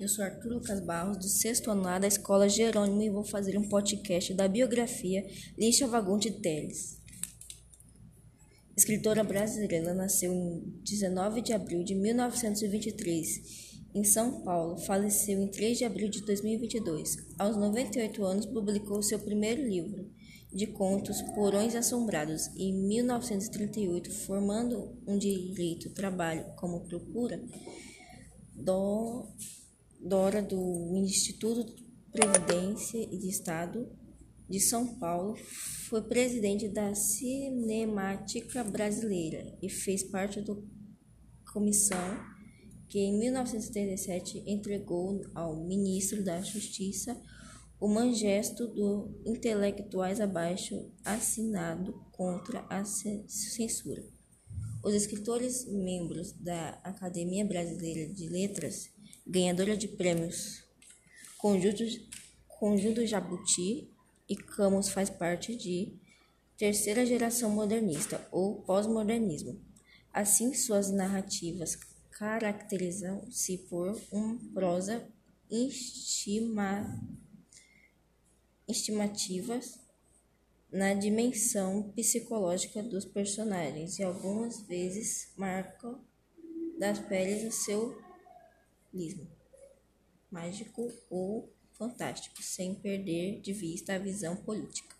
Eu sou Arthur Lucas Barros, do sexto ano da Escola Jerônimo e vou fazer um podcast da biografia Lixa Vagonte Teles. Escritora brasileira, nasceu em 19 de abril de 1923 em São Paulo. Faleceu em 3 de abril de 2022. Aos 98 anos, publicou seu primeiro livro de contos, Porões Assombrados, em 1938, formando um direito trabalho como procura. Do Dora do Instituto de Previdência e de Estado de São Paulo, foi presidente da Cinemática Brasileira e fez parte da comissão que em 1977 entregou ao ministro da Justiça o manifesto dos intelectuais abaixo assinado contra a censura. Os escritores membros da Academia Brasileira de Letras ganhadora de prêmios Conjunto, Conjunto Jabuti e Camus faz parte de terceira geração modernista ou pós-modernismo. Assim, suas narrativas caracterizam-se por uma prosa estima, estimativas na dimensão psicológica dos personagens e algumas vezes marcam das peles o seu mágico ou fantástico, sem perder de vista a visão política.